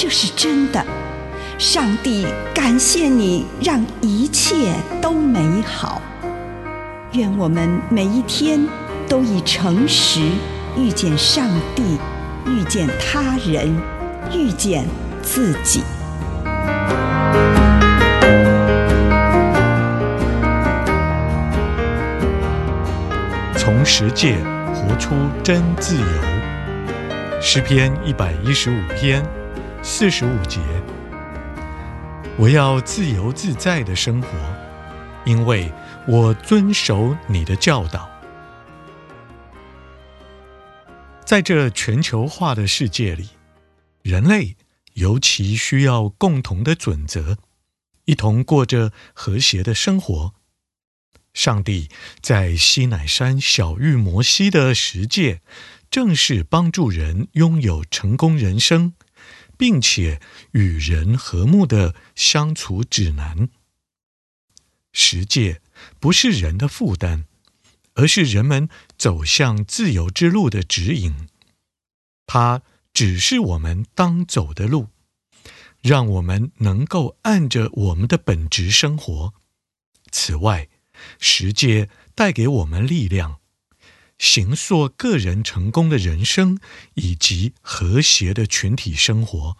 这是真的，上帝感谢你，让一切都美好。愿我们每一天都以诚实遇见上帝，遇见他人，遇见自己。从十诫活出真自由，诗篇一百一十五篇。四十五节，我要自由自在的生活，因为我遵守你的教导。在这全球化的世界里，人类尤其需要共同的准则，一同过着和谐的生活。上帝在西乃山小玉摩西的十诫，正是帮助人拥有成功人生。并且与人和睦的相处指南。十诫不是人的负担，而是人们走向自由之路的指引。它只是我们当走的路，让我们能够按着我们的本职生活。此外，十诫带给我们力量，形塑个人成功的人生以及和谐的群体生活。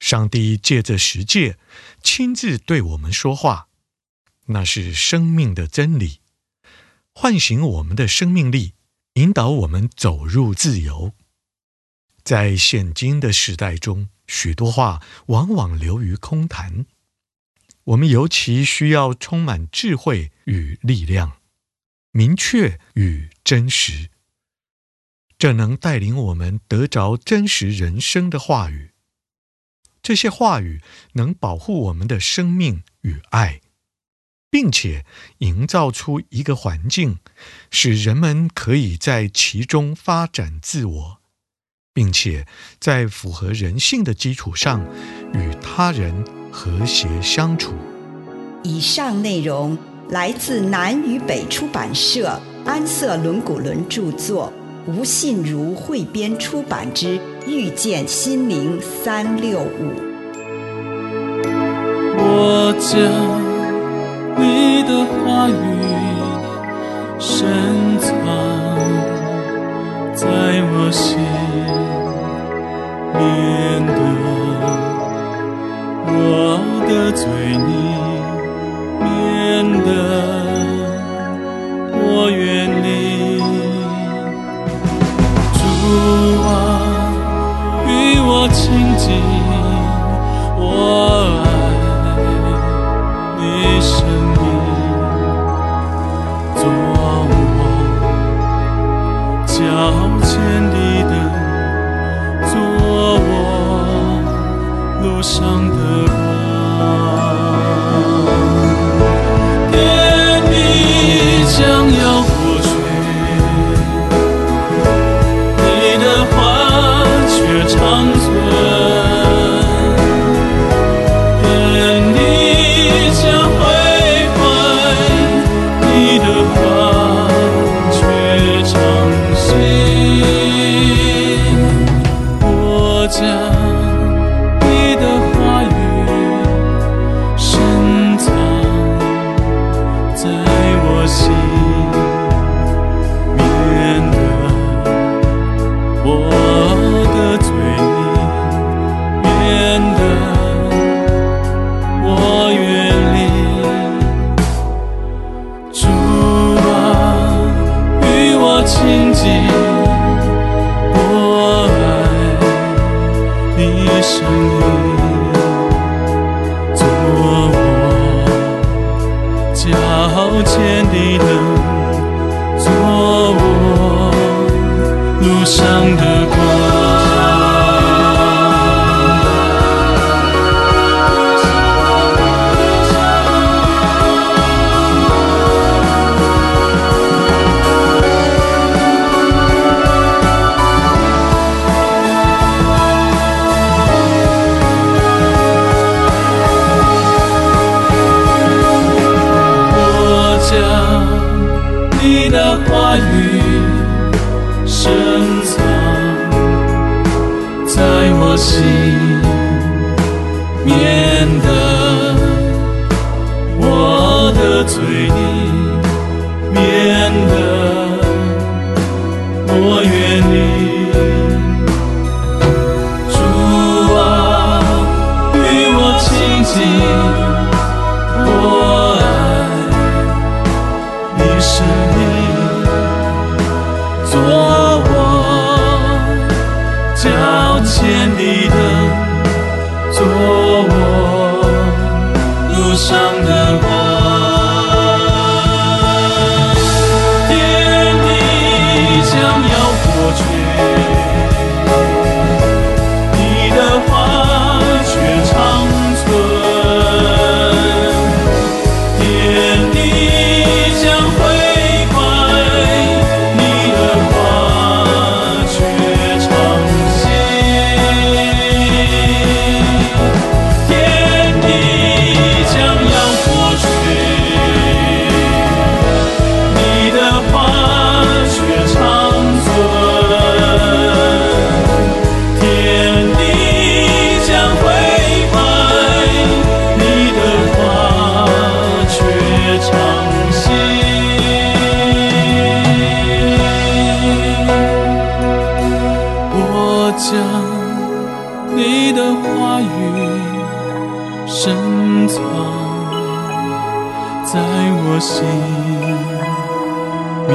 上帝借着十诫亲自对我们说话，那是生命的真理，唤醒我们的生命力，引导我们走入自由。在现今的时代中，许多话往往流于空谈，我们尤其需要充满智慧与力量。明确与真实，这能带领我们得着真实人生的话语。这些话语能保护我们的生命与爱，并且营造出一个环境，使人们可以在其中发展自我，并且在符合人性的基础上与他人和谐相处。以上内容。来自南与北出版社安瑟伦古伦著作，吴信如汇编出版之《遇见心灵三六五》。我将你的话语深藏在我心，面对我的罪孽。是你我愿在我心免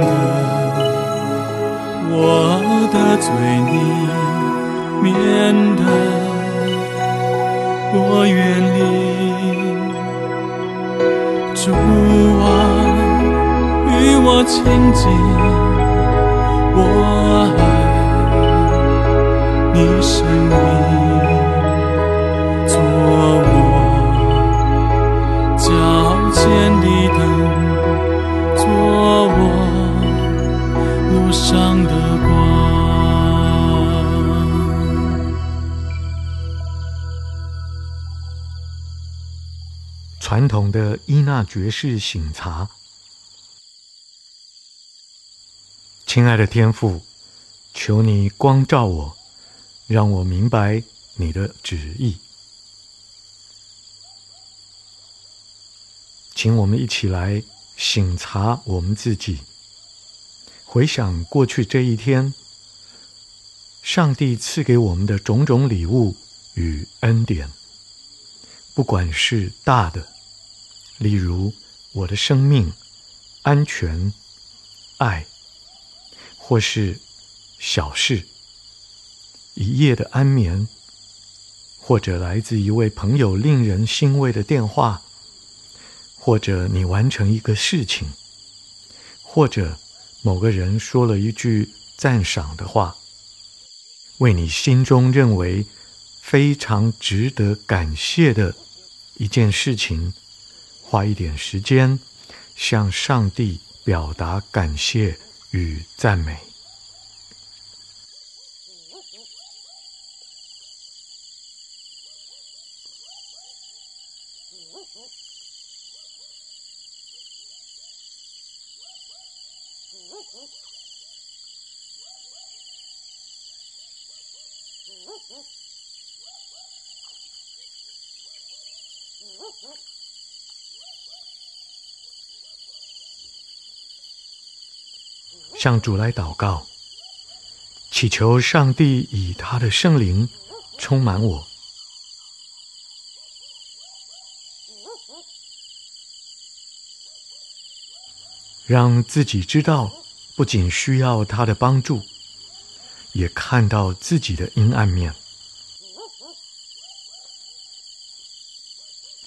得我的罪你免得我远离主啊与我亲近我爱你生命。纳爵式省察，亲爱的天父，求你光照我，让我明白你的旨意。请我们一起来醒察我们自己，回想过去这一天，上帝赐给我们的种种礼物与恩典，不管是大的。例如，我的生命、安全、爱，或是小事，一夜的安眠，或者来自一位朋友令人欣慰的电话，或者你完成一个事情，或者某个人说了一句赞赏的话，为你心中认为非常值得感谢的一件事情。花一点时间，向上帝表达感谢与赞美。向主来祷告，祈求上帝以他的圣灵充满我，让自己知道，不仅需要他的帮助，也看到自己的阴暗面。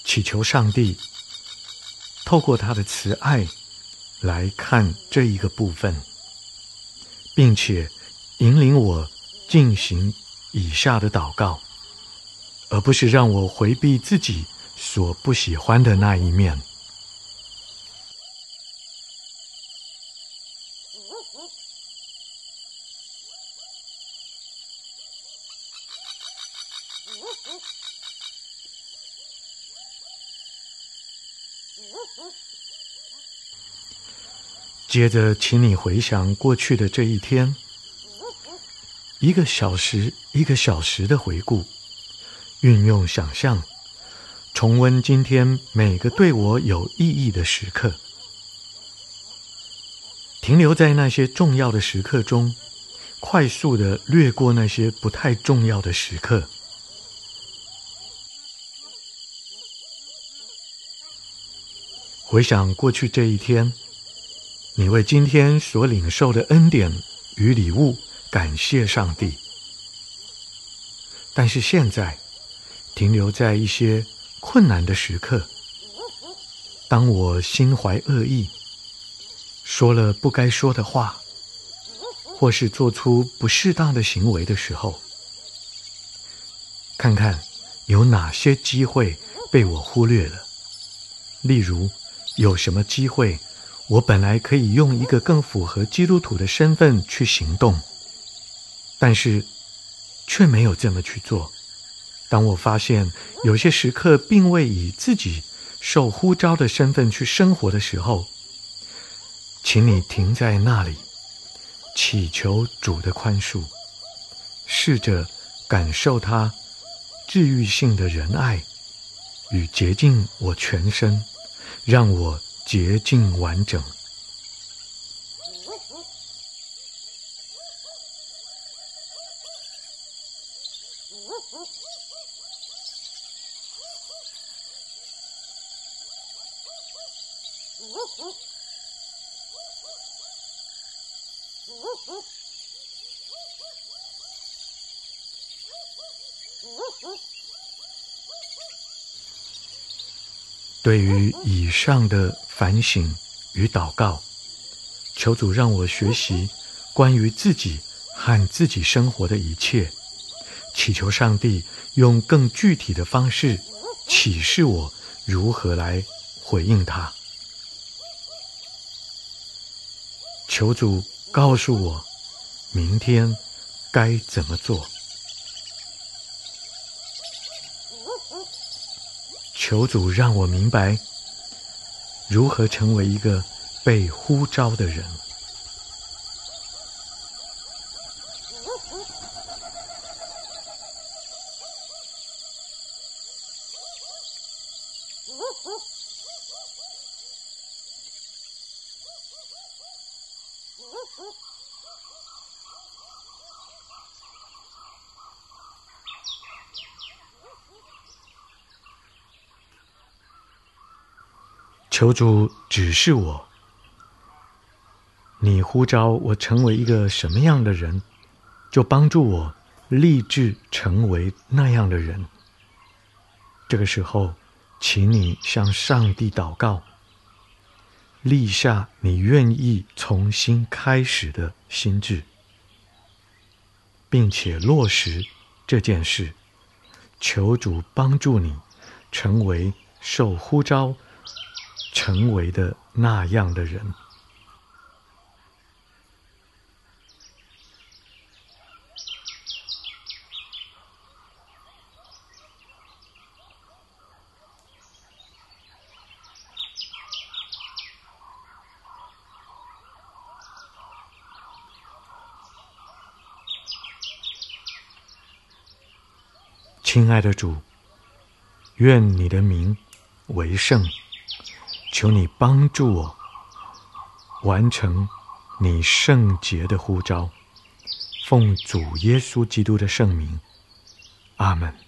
祈求上帝透过他的慈爱来看这一个部分。并且引领我进行以下的祷告，而不是让我回避自己所不喜欢的那一面。接着，请你回想过去的这一天，一个小时一个小时的回顾，运用想象，重温今天每个对我有意义的时刻，停留在那些重要的时刻中，快速的掠过那些不太重要的时刻。回想过去这一天。你为今天所领受的恩典与礼物感谢上帝，但是现在停留在一些困难的时刻。当我心怀恶意，说了不该说的话，或是做出不适当的行为的时候，看看有哪些机会被我忽略了。例如，有什么机会？我本来可以用一个更符合基督徒的身份去行动，但是却没有这么去做。当我发现有些时刻并未以自己受呼召的身份去生活的时候，请你停在那里，祈求主的宽恕，试着感受他治愈性的仁爱与洁净我全身，让我。洁净完整。对于以上的反省与祷告，求主让我学习关于自己和自己生活的一切，祈求上帝用更具体的方式启示我如何来回应他。求主告诉我明天该怎么做。求主让我明白如何成为一个被呼召的人。求主指示我，你呼召我成为一个什么样的人，就帮助我立志成为那样的人。这个时候，请你向上帝祷告，立下你愿意重新开始的心志，并且落实这件事。求主帮助你成为受呼召。成为的那样的人。亲爱的主，愿你的名为圣。求你帮助我完成你圣洁的呼召，奉主耶稣基督的圣名，阿门。